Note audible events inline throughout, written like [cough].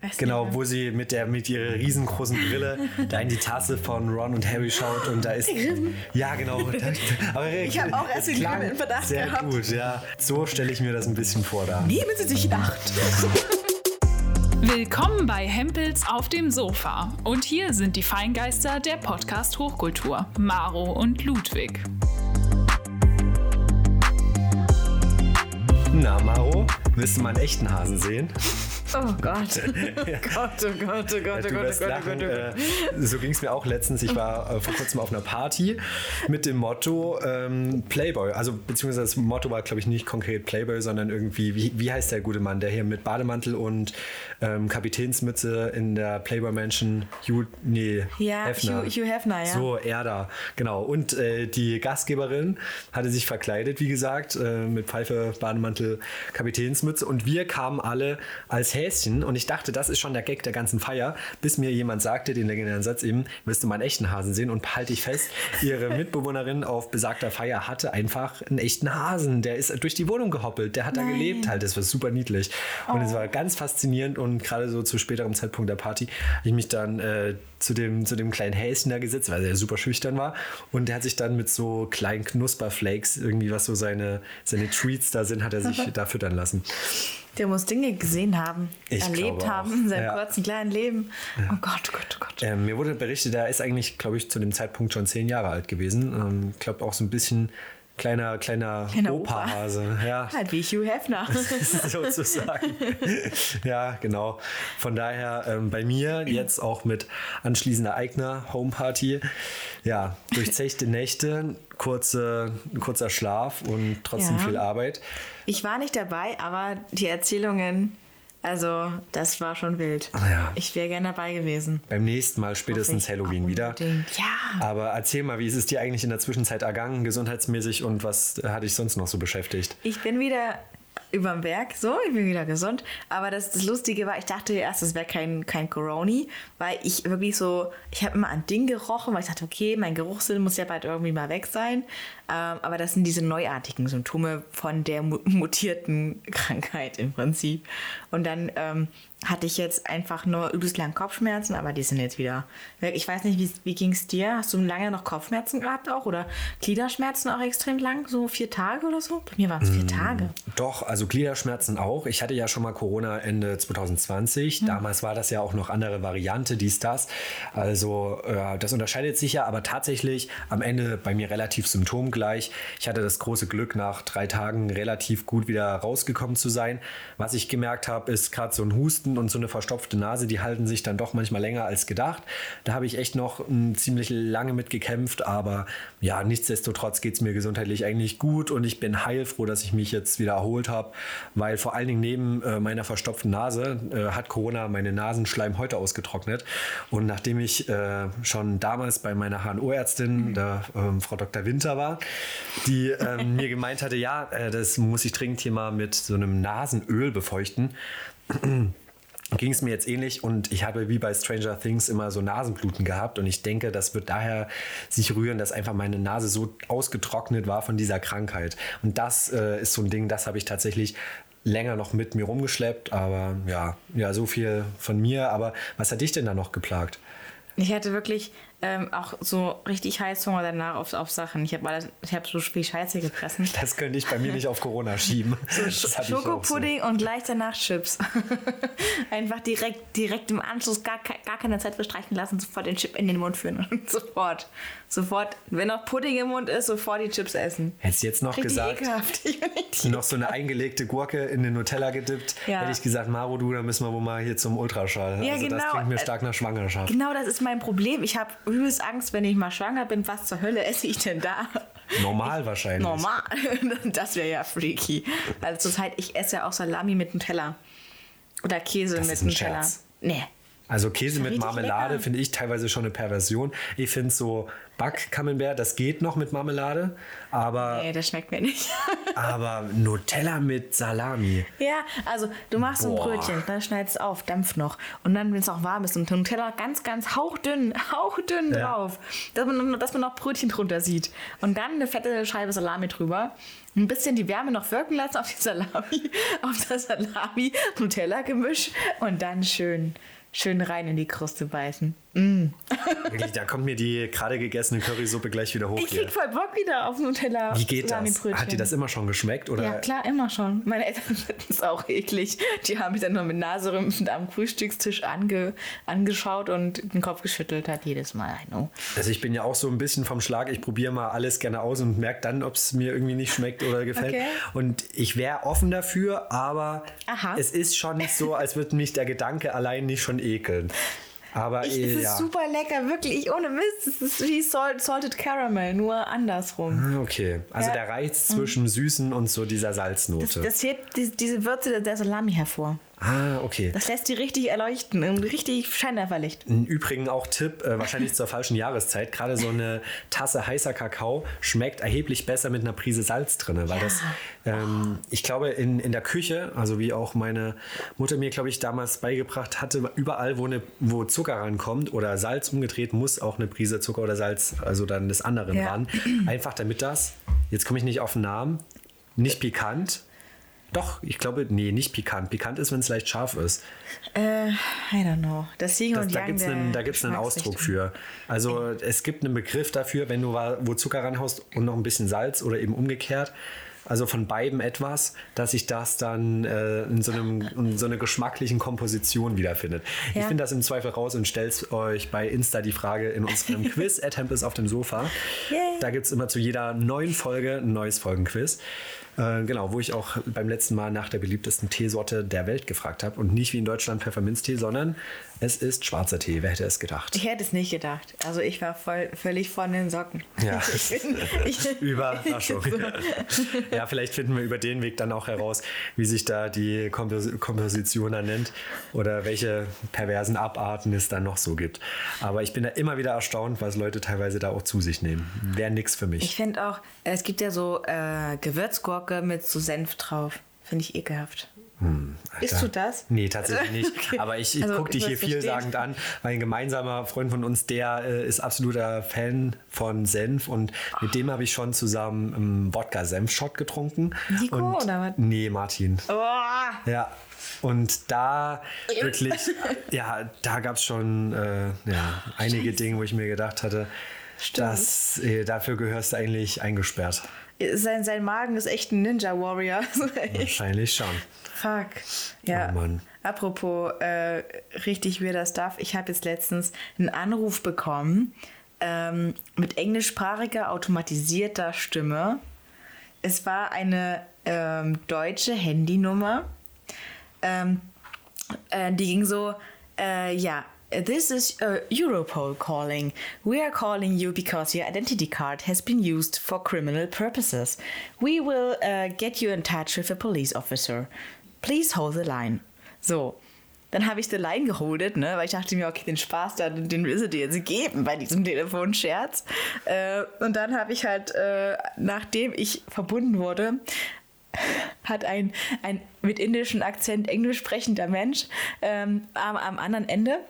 Weiß Genau, nicht wo sie mit der mit ihrer riesengroßen Brille [laughs] da in die Tasse von Ron und Harry schaut und da ist ja genau. [laughs] Aber Ich hab auch erst Grimm in Verdacht Sehr gehabt. gut, ja. So stelle ich mir das ein bisschen vor da. Nehmen Sie sich in Acht. [laughs] Willkommen bei Hempels auf dem Sofa. Und hier sind die Feingeister der Podcast Hochkultur, Maro und Ludwig. Na Maro, willst du mal einen echten Hasen sehen? Oh Gott. [laughs] Gott, oh Gott, oh Gott, oh Du Gott, wirst oh Gott, oh. Gott, oh Gott. Äh, so ging es mir auch letztens. Ich war äh, vor kurzem auf einer Party mit dem Motto ähm, Playboy. Also beziehungsweise das Motto war, glaube ich, nicht konkret Playboy, sondern irgendwie, wie, wie heißt der gute Mann, der hier mit Bademantel und ähm, Kapitänsmütze in der Playboy Mansion Hugh, nee, Ja, Hefner. Hugh, Hugh Hefner, ja. So, er da, genau. Und äh, die Gastgeberin hatte sich verkleidet, wie gesagt, äh, mit Pfeife, Bademantel, Kapitänsmütze. Und wir kamen alle als Häschen. Und ich dachte, das ist schon der Gag der ganzen Feier, bis mir jemand sagte, den legendären Satz eben, willst du mal einen echten Hasen sehen? Und halte ich fest, ihre Mitbewohnerin auf besagter Feier hatte einfach einen echten Hasen. Der ist durch die Wohnung gehoppelt. Der hat da Nein. gelebt halt. Das war super niedlich. Und es war ganz faszinierend. Und gerade so zu späterem Zeitpunkt der Party habe ich mich dann äh, zu, dem, zu dem kleinen Häschen da gesetzt, weil er super schüchtern war. Und der hat sich dann mit so kleinen Knusperflakes, irgendwie was so seine, seine Treats da sind, hat er sich [laughs] da füttern lassen. Der muss Dinge gesehen haben, Ich erlebt haben in seinem Ja. kurzen kleinen Leben. Oh Gott, oh Gott, oh Gott. Ähm, mir wurde berichtet, er ist eigentlich, glaube ich, zu dem Zeitpunkt schon zehn Jahre alt gewesen. Ähm, Ich glaube auch so ein bisschen kleiner, kleiner, Kleiner Opa-Hase. Ja, [laughs] Halt wie Hugh Hefner. [laughs] [laughs] sozusagen. ja, genau. Von daher ähm, bei mir jetzt auch mit anschließender eigener Homeparty. Ja, durchzechte Nächte, kurze, kurzer Schlaf und trotzdem Ja. viel Arbeit. Ich war nicht dabei, aber die Erzählungen, also das war schon wild. Ah ja. Ich wäre gerne dabei gewesen. Beim nächsten Mal spätestens Halloween wieder. Ja. Aber erzähl mal, wie ist es dir eigentlich in der Zwischenzeit ergangen, gesundheitsmäßig und was hat dich sonst noch so beschäftigt? Ich bin wieder überm Berg, so, ich bin wieder gesund. Aber das, das Lustige war, ich dachte erst, es wäre kein, kein Coroni, weil ich wirklich so, ich habe immer an Ding gerochen, weil ich dachte, okay, mein Geruchssinn muss ja bald irgendwie mal weg sein. Ähm, aber das sind diese neuartigen Symptome von der mu mutierten [laughs] Krankheit im Prinzip. Und dann ähm, hatte ich jetzt einfach nur übelst lang Kopfschmerzen, aber die sind jetzt wieder weg. Ich weiß nicht, wie, wie ging es dir? Hast du lange noch Kopfschmerzen gehabt auch? Oder Gliederschmerzen auch extrem lang? So vier Tage oder so? Bei mir waren es Mm. vier Tage. Doch, also Gliederschmerzen auch. Ich hatte ja schon mal Corona Ende 2020. Damals war das ja auch noch andere Variante, dies, das. Also äh, das unterscheidet sich ja, aber tatsächlich am Ende bei mir relativ symptomgleich. Ich hatte das große Glück, nach drei Tagen relativ gut wieder rausgekommen zu sein. Was ich gemerkt habe, ist gerade so ein Husten und so eine verstopfte Nase, die halten sich dann doch manchmal länger als gedacht. Da habe ich echt noch mm, ziemlich lange mit gekämpft, aber ja, nichtsdestotrotz geht es mir gesundheitlich eigentlich gut und ich bin heilfroh, dass ich mich jetzt wieder erholt habe, weil vor allen Dingen neben äh, meiner verstopften Nase äh, hat Corona meine Nasenschleimhäute ausgetrocknet. Und nachdem ich äh, schon damals bei meiner HNO-Ärztin, der ähm, Frau Dr. Winter war, die ähm, [laughs] mir gemeint hatte, ja, äh, das muss ich dringend hier mal mit so einem Nasenöl befeuchten, ging es mir jetzt ähnlich und ich habe wie bei Stranger Things immer so Nasenbluten gehabt und ich denke, das wird daher sich rühren, dass einfach meine Nase so ausgetrocknet war von dieser Krankheit. Und das äh, ist so ein Ding, das habe ich tatsächlich länger noch mit mir rumgeschleppt, aber ja, ja, so viel von mir. Aber was hat dich denn da noch geplagt? Ich hatte wirklich ähm, auch so richtig Heißhunger danach auf, auf Sachen. Ich habe hab so viel Scheiße gefressen. Das könnte ich bei mir nicht auf Corona schieben. [laughs] Hatte ich auch so. Schokopudding und gleich danach Chips. [laughs] Einfach direkt, direkt im Anschluss gar, gar keine Zeit bestreichen lassen, sofort den Chip in den Mund führen und [laughs] sofort, sofort, wenn noch Pudding im Mund ist, sofort die Chips essen. Hättest du jetzt noch Richtig gesagt, ekelhaft. [laughs] Noch so eine eingelegte Gurke in den Nutella gedippt, Ja. hätte ich gesagt, Maro, du, da müssen wir wohl mal hier zum Ultraschall. Ja, also das genau. klingt mir stark nach Schwangerschaft. Genau, das ist mein Problem. Ich habe übelst Angst, wenn ich mal schwanger bin. Was zur Hölle esse ich denn da? Normal wahrscheinlich. Normal. [laughs] Das wäre ja freaky. Also zurzeit, ich esse ja auch Salami mit Nutella. Oder Käse Das mit ist ein Nutella. Scherz. Nee. Also Käse mit Marmelade finde ich teilweise schon eine Perversion. Ich finde so Back-Camembert, das geht noch mit Marmelade, aber, Nee, das schmeckt mir nicht. [laughs] aber Nutella mit Salami. ja, also du machst ein Boah. Brötchen, dann schneidest es auf, dampft noch. Und dann, wenn es auch warm ist, und Nutella ganz, ganz hauchdünn, hauchdünn Ja. drauf. Dass man, dass man noch Brötchen drunter sieht. Und dann eine fette Scheibe Salami drüber. Ein bisschen die Wärme noch wirken lassen auf die Salami, [laughs] auf das Salami-Nutella-Gemisch. Und dann schön, schön rein in die Kruste beißen. Wirklich, da kommt mir die gerade gegessene Currysuppe gleich wieder hoch Ich krieg voll Bock wieder auf Nutella. Wie geht das? Hat dir das immer schon geschmeckt? Oder? Ja, klar, immer schon. Meine Eltern [laughs] finden es auch eklig. Die haben mich dann nur mit Naserümpfen am Frühstückstisch ange, angeschaut und den Kopf geschüttelt hat jedes Mal. I know. Also ich bin ja auch so ein bisschen vom Schlag, ich probiere mal alles gerne aus und merke dann, ob es mir irgendwie nicht schmeckt oder gefällt. Okay. Und ich wäre offen dafür, aber Aha. es ist schon nicht so, als würde mich der Gedanke allein nicht schon ekeln. Aber Ich, es ist ja. super lecker, wirklich, ohne Mist. Es ist wie Salt, Salted Caramel, nur andersrum. Ah, Okay, also Ja. der Reiz zwischen Süßen und so dieser Salznote. Das hebt die, diese Würze der Salami hervor. Ah, okay. Das lässt die richtig erleuchten, und richtig Scheinwerferlicht. Im Übrigen auch Tipp, äh, wahrscheinlich zur falschen Jahreszeit. Gerade so eine Tasse heißer Kakao schmeckt erheblich besser mit einer Prise Salz drin, weil das, ähm, ich glaube, in, in der Küche, also wie auch meine Mutter mir, glaube ich, damals beigebracht hatte, überall, wo, eine, wo Zucker rankommt oder Salz umgedreht, muss auch eine Prise Zucker oder Salz, also dann des anderen Ja. ran. Einfach damit das, jetzt komme ich nicht auf den Namen, nicht pikant. Doch, ich glaube, nee, nicht pikant. Pikant ist, wenn es leicht scharf ist. Äh, I don't know. Das Yin Das, und da gibt es einen, da gibt's einen Ausdruck für. Also es gibt einen Begriff dafür, wenn du wo Zucker ranhaust und noch ein bisschen Salz oder eben umgekehrt. Also von beiden etwas, dass sich das dann äh, in, so einem, in so einer geschmacklichen Komposition wiederfindet. Ich Ja. finde das im Zweifel raus und stell's euch bei Insta die Frage in unserem [laughs] Quiz at Hempels auf dem Sofa. Yay. Da gibt es immer zu jeder neuen Folge ein neues Folgenquiz. Äh, genau, wo ich auch beim letzten Mal nach der beliebtesten Teesorte der Welt gefragt habe. Und nicht wie in Deutschland Pfefferminztee, sondern es ist schwarzer Tee. Wer hätte es gedacht? Ich hätte es nicht gedacht. Also ich war voll, völlig von den Socken. Ja. [laughs] [laughs] Überraschung. [laughs] ja, vielleicht finden wir über den Weg dann auch heraus, wie sich da die Kompos Komposition dann nennt oder welche perversen Abarten es dann noch so gibt. Aber ich bin da immer wieder erstaunt, was Leute teilweise da auch zu sich nehmen. Wäre nix für mich. ich finde auch, es gibt ja so äh, Gewürzgurke mit so Senf drauf. Finde ich ekelhaft. Isst Alter. du das? Nee, tatsächlich [laughs] nicht. Okay. Aber ich, ich Also, gucke dich ich hier vielsagend an. Mein gemeinsamer Freund von uns, der äh, ist absoluter Fan von Senf und mit dem habe ich schon zusammen einen Wodka-Senf-Shot getrunken. Nico, und, oder was? Nee, Martin. Oh, Ja. Und da wirklich, [laughs] ja, da gab es schon äh, ja, einige Dinge, wo ich mir gedacht hatte, dass, äh, dafür gehörst du eigentlich eingesperrt. Sein, sein Magen ist echt ein Ninja Warrior. [laughs] Wahrscheinlich schon. Fuck. Ja. Oh Mann. Apropos äh, richtig weirder Stuff. Ich habe jetzt letztens einen Anruf bekommen ähm, mit englischsprachiger automatisierter Stimme. Es war eine ähm, deutsche Handynummer. Ähm, äh, die ging so, äh, ja, this is uh, Europol calling. We are calling you because your identity card has been used for criminal purposes. We will uh, get you in touch with a police officer. Please hold the line. So. Dann habe ich die Line geholdet, ne, weil ich dachte mir, okay, den Spaß, da, den will sie dir jetzt geben bei diesem Telefonscherz. Äh, und dann habe ich halt, äh, nachdem ich verbunden wurde, hat ein, ein mit indischem Akzent englisch sprechender Mensch ähm, am, am anderen Ende.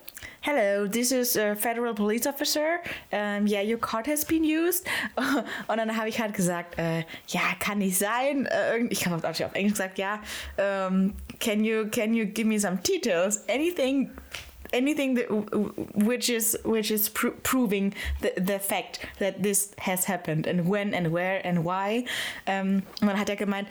Hello, this is a federal police officer. Um, yeah, your card has been used. [laughs] Und dann habe ich halt gesagt, äh, ja, kann nicht sein. Äh, ich habe auf Englisch gesagt, ja, ähm, can you can you give me some details? Anything anything that, which is which is pro proving the, the fact that this has happened and when and where and why. Ähm, und dann hat er gemeint,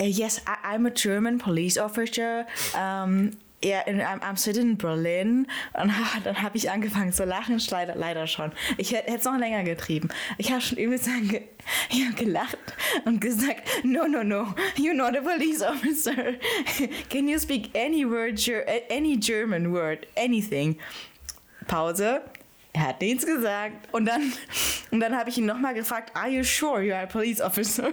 yes, I, I'm a German police officer. Um, ja, in, I'm, I'm sitting in Berlin. Und [laughs] dann habe ich angefangen zu lachen, leider, leider schon. Ich hätte es noch länger getrieben. Ich habe schon übelst ange ich [laughs] hab gelacht und gesagt, no, no, no, you're not a police officer. [laughs] Can you speak any word, any German word, anything? Pause. Er hat nichts gesagt. Und dann, und dann habe ich ihn nochmal gefragt, are you sure you are a police officer?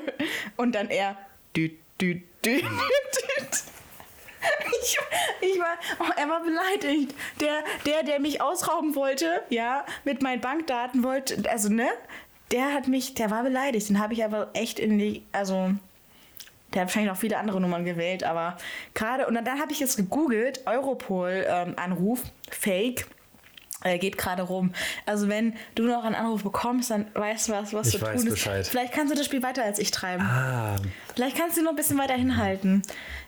Und dann er, düt, düt, düt, düt. ich, ich war, oh, er war beleidigt. Der, der, der mich ausrauben wollte, ja, mit meinen Bankdaten wollte, also ne, der hat mich, der war beleidigt. Den habe ich aber echt in die, also der hat wahrscheinlich noch viele andere Nummern gewählt, aber gerade, und dann, dann habe ich jetzt gegoogelt, Europol-Anruf, ähm, Fake äh, geht gerade rum. Also wenn du noch einen Anruf bekommst, dann weißt du was, was Ich zu weiß tun ist. Bescheid. Vielleicht kannst du das Spiel weiter als ich treiben. Ah, Vielleicht kannst du noch ein bisschen weiter hinhalten.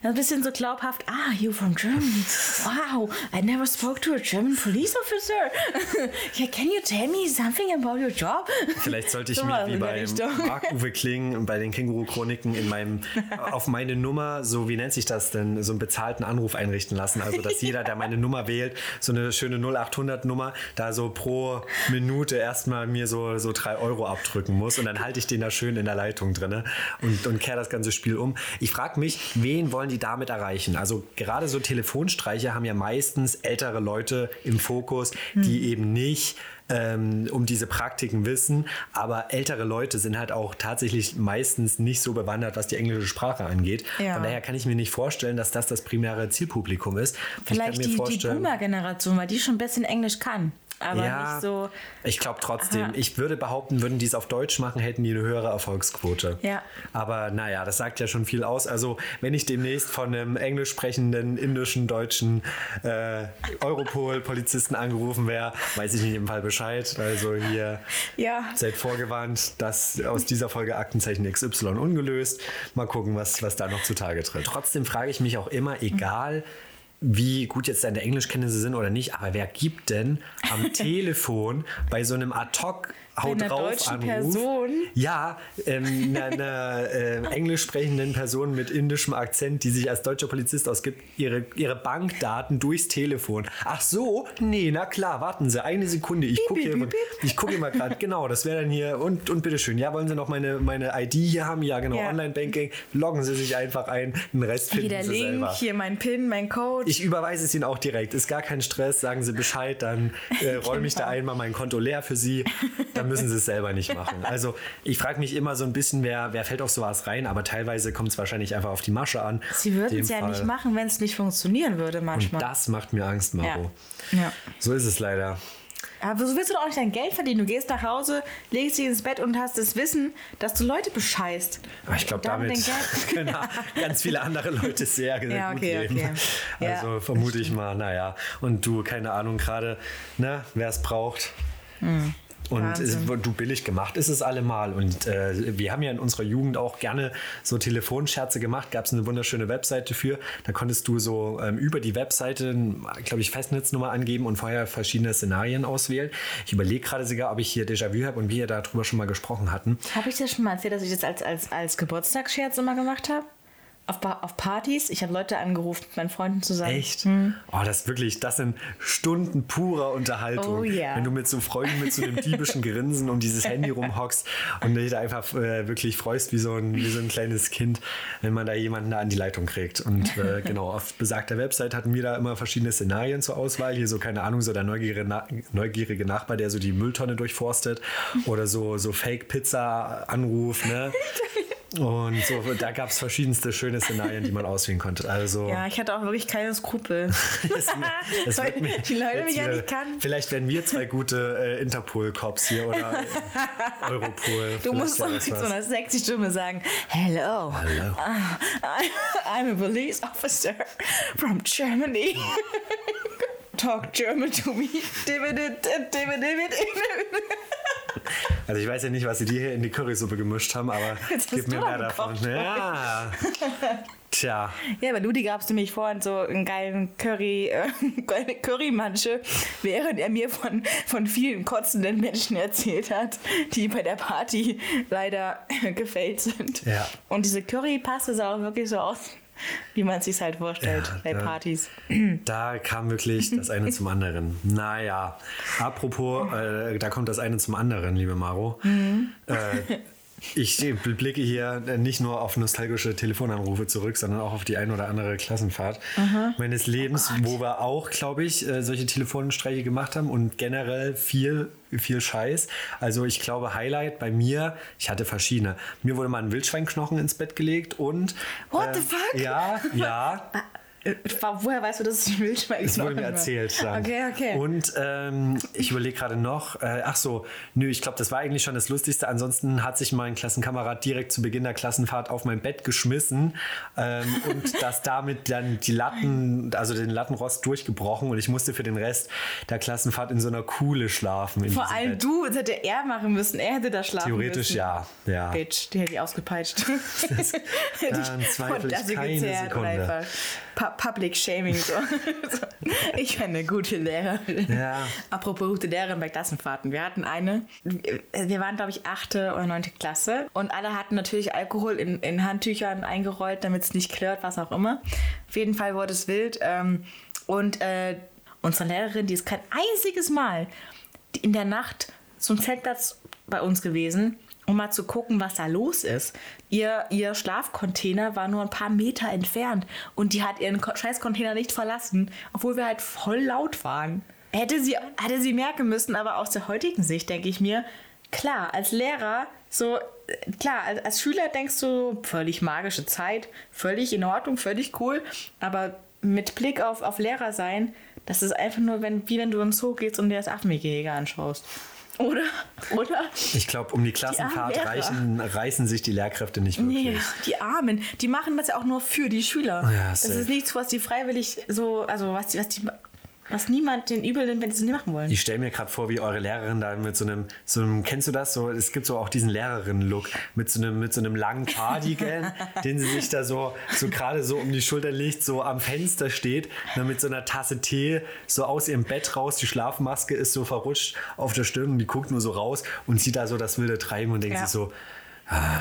Ein bisschen so glaubhaft. Ah, you from Germany. Wow, I never spoke to a German police officer. [laughs] yeah, can you tell me something about your job? vielleicht sollte ich So mich wie bei. [laughs] Marc-Uwe Kling und bei den Känguru-Chroniken in meinem, auf meine Nummer, so wie nennt sich das denn, so einen bezahlten Anruf einrichten lassen. Also, dass jeder, der meine Nummer wählt, so eine schöne 0800-Nummer, da so pro Minute erstmal mir so, so drei Euro abdrücken muss und dann halte ich den da schön in der Leitung drinne und, und kehre das ganze Spiel um. Ich frage mich, wen wollen die damit erreichen? Also, gerade so Telefonstreiche haben ja meistens ältere Leute im Fokus, die Hm. eben nicht ähm, um diese Praktiken wissen, aber ältere Leute sind halt auch tatsächlich meistens nicht so bewandert, was die englische Sprache angeht. Ja. Von daher kann ich mir nicht vorstellen, dass das das primäre Zielpublikum ist. ich Vielleicht die, die Boomer-Generation, weil die schon ein bisschen Englisch kann. Aber ja, nicht so. ich glaube trotzdem. Aha. Ich würde behaupten, würden die es auf Deutsch machen, hätten die eine höhere Erfolgsquote. Ja. Aber naja, das sagt ja schon viel aus. Also wenn ich demnächst von einem englisch sprechenden, indischen, deutschen äh, Europol-Polizisten angerufen wäre, weiß ich in jedem Fall Bescheid. Also hier Ja. seid vorgewarnt, dass aus dieser Folge Aktenzeichen XY ungelöst. Mal gucken, was, was da noch zutage tritt. Trotzdem frage ich mich auch immer, egal wie gut jetzt deine Englischkenntnisse sind oder nicht, aber wer gibt denn am [laughs] Telefon bei so einem Ad-Hoc Haut einer drauf deutschen Anruf. Person? Ja, ähm, einer, äh, englisch sprechenden Person mit indischem Akzent, die sich als deutscher Polizist ausgibt, ihre, ihre Bankdaten durchs Telefon. Ach so? Nee, na klar, warten Sie, eine Sekunde. Ich gucke hier, ich gucke hier mal gerade. Genau, das wäre dann hier. Und, und bitteschön. Ja, wollen Sie noch meine, meine ID hier haben? Ja, genau, Ja. Online-Banking. Loggen Sie sich einfach ein. Den Rest finden Hier der Sie Link, selber. hier mein PIN, mein Code. Ich überweise es Ihnen auch direkt. Ist gar kein Stress. Sagen Sie Bescheid, dann äh, [laughs] räume ich da einmal mein Konto leer für Sie. Dann [laughs] müssen Sie es selber nicht machen. Also ich frage mich immer so ein bisschen, wer, wer fällt auf sowas rein, aber teilweise kommt es wahrscheinlich einfach auf die Masche an. Sie würden es ja Fall. nicht machen, wenn es nicht funktionieren würde Und manchmal. das macht mir Angst, Maro. Ja. ja. So ist es leider. Aber so willst du doch auch nicht dein Geld verdienen. Du gehst nach Hause, legst dich ins Bett und hast das Wissen, dass du Leute bescheißt. Aber ich glaube, Und damit können [laughs] ganz viele andere Leute sehr, sehr [laughs] Ja, gut okay, leben. okay. Ja, Also vermute ich mal, naja. Und du, keine Ahnung, gerade, ne, wer es braucht. Und es, Wahnsinn. du billig gemacht ist es allemal. Und äh, wir haben ja in unserer Jugend auch gerne so Telefonscherze gemacht. Gab es eine wunderschöne Webseite für. Da konntest du so ähm, über die Webseite, glaube ich, Festnetznummer angeben und vorher verschiedene Szenarien auswählen. Ich überlege gerade sogar, ob ich hier Déjà-vu habe und wir darüber schon mal gesprochen hatten. Habe ich dir schon mal erzählt, dass ich das als, als, als Geburtstagsscherz immer gemacht habe? Auf, auf Partys. Ich habe Leute angerufen mit meinen Freunden zusammen. Echt? Oh, das ist wirklich, das sind Stunden purer Unterhaltung. Oh ja. Wenn du mit so Freunden mit so einem diebischen Grinsen um dieses Handy rumhockst und dich da einfach äh, wirklich freust wie so, ein, wie so ein kleines Kind, wenn man da jemanden da an die Leitung kriegt. Und äh, [laughs] genau, auf besagter Website hatten wir da immer verschiedene Szenarien zur Auswahl. Hier so, keine Ahnung, so der neugierige, Na neugierige Nachbar, der so die Mülltonne durchforstet oder so, so Fake-Pizza-Anruf, ne? [laughs] Und so, da gab es verschiedenste schöne Szenarien, die man auswählen konnte. Also Ja, ich hatte auch wirklich keine Skrupel. das, das Weil mir die Leute mich ja nicht kannten. Vielleicht werden wir zwei gute äh, Interpol-Cops hier oder äh, [laughs] Europol. Du musst wäre mit so einer sexy Stimme sagen, Hello, Hallo. [laughs] I'm a police officer from Germany. [laughs] Talk German to me. Also ich weiß ja nicht, was sie dir hier in die Currysuppe gemischt haben, aber Jetzt gib mir du mehr davon. gekocht. Ja. Tja, Ja, bei Ludi gab es nämlich vorhin so einen geilen Curry, äh, [laughs] geile Currymansche, während er mir von, von vielen kotzenden Menschen erzählt hat, die bei der Party leider [laughs] gefällt sind. Ja. Und diese Currypaste sah auch wirklich so aus, [laughs] wie man es sich halt vorstellt Ja, bei ja. Partys. [clears throat] da kam wirklich das eine zum anderen. Naja, apropos, äh, da kommt das eine zum anderen, liebe Maro. Mhm. Äh, ich blicke hier nicht nur auf nostalgische Telefonanrufe zurück, sondern auch auf die ein oder andere Klassenfahrt meines Lebens, Oh wo wir auch, glaube ich, äh, solche Telefonstreiche gemacht haben und generell viel, viel Scheiß. Also ich glaube, Highlight bei mir, ich hatte verschiedene. Mir wurde mal ein Wildschweinknochen ins Bett gelegt und... What the fuck? Ja, ja. [laughs] Äh, Woher weißt du, dass es Wildschwein Das wurde mir erzählt dann. Okay, okay. Und ähm, ich überlege gerade noch, äh, ach so, nö, ich glaube, das war eigentlich schon das Lustigste. Ansonsten hat sich mein Klassenkamerad direkt zu Beginn der Klassenfahrt auf mein Bett geschmissen ähm, und [laughs] das damit dann die Latten, also den Lattenrost durchgebrochen und ich musste für den Rest der Klassenfahrt in so einer Kuhle schlafen. Vor allem Bett. du, das hätte er machen müssen. Er hätte da schlafen Theoretisch müssen. ja, ja. Bitch, die hätte [laughs] [laughs] ich ausgepeitscht. Daran zweifle ich Untertasse keine Sekunde. einfach Pu Public Shaming. So. [laughs] ich bin eine gute Lehrerin. Ja. Apropos gute Lehrerin bei Klassenfahrten. Wir hatten eine, wir waren glaube ich achte oder neunte Klasse und alle hatten natürlich Alkohol in, in Handtüchern eingerollt, damit es nicht klirrt, was auch immer. Auf jeden Fall wurde es wild. Ähm, und äh, unsere Lehrerin, die ist kein einziges Mal in der Nacht zum Zeltplatz bei uns gewesen, um mal zu gucken, was da los ist. Ihr, ihr Schlafcontainer war nur ein paar Meter entfernt und die hat ihren Scheißcontainer nicht verlassen, obwohl wir halt voll laut waren. Hätte sie, hätte sie merken müssen, aber aus der heutigen Sicht denke ich mir, klar, als Lehrer, so, äh, klar, als, als Schüler denkst du, völlig magische Zeit, völlig in Ordnung, völlig cool, aber mit Blick auf, auf Lehrer sein, das ist einfach nur, wenn, wie wenn du ins Zoo gehst und dir das Affengehege anschaust. Oder? Oder? Ich glaube, um die Klassenfahrt Lehrer. reichen, reißen sich die Lehrkräfte nicht wirklich. Nee, die Armen, die machen das ja auch nur für die Schüler. Ja, das ist nichts, was die freiwillig so, also was die, was die, was niemand den übel nimmt, wenn sie es nicht machen wollen. Ich stelle mir gerade vor, wie eure Lehrerin da mit so einem, so einem, kennst du das? So, es gibt so auch diesen Lehrerinnen-Look mit so einem, mit so einem langen Cardigan, [laughs] den sie sich da so, so gerade so um die Schulter legt, so am Fenster steht, dann mit so einer Tasse Tee so aus ihrem Bett raus. Die Schlafmaske ist so verrutscht auf der Stirn und die guckt nur so raus und sieht da so das wilde Treiben und denkt Ja. sich so,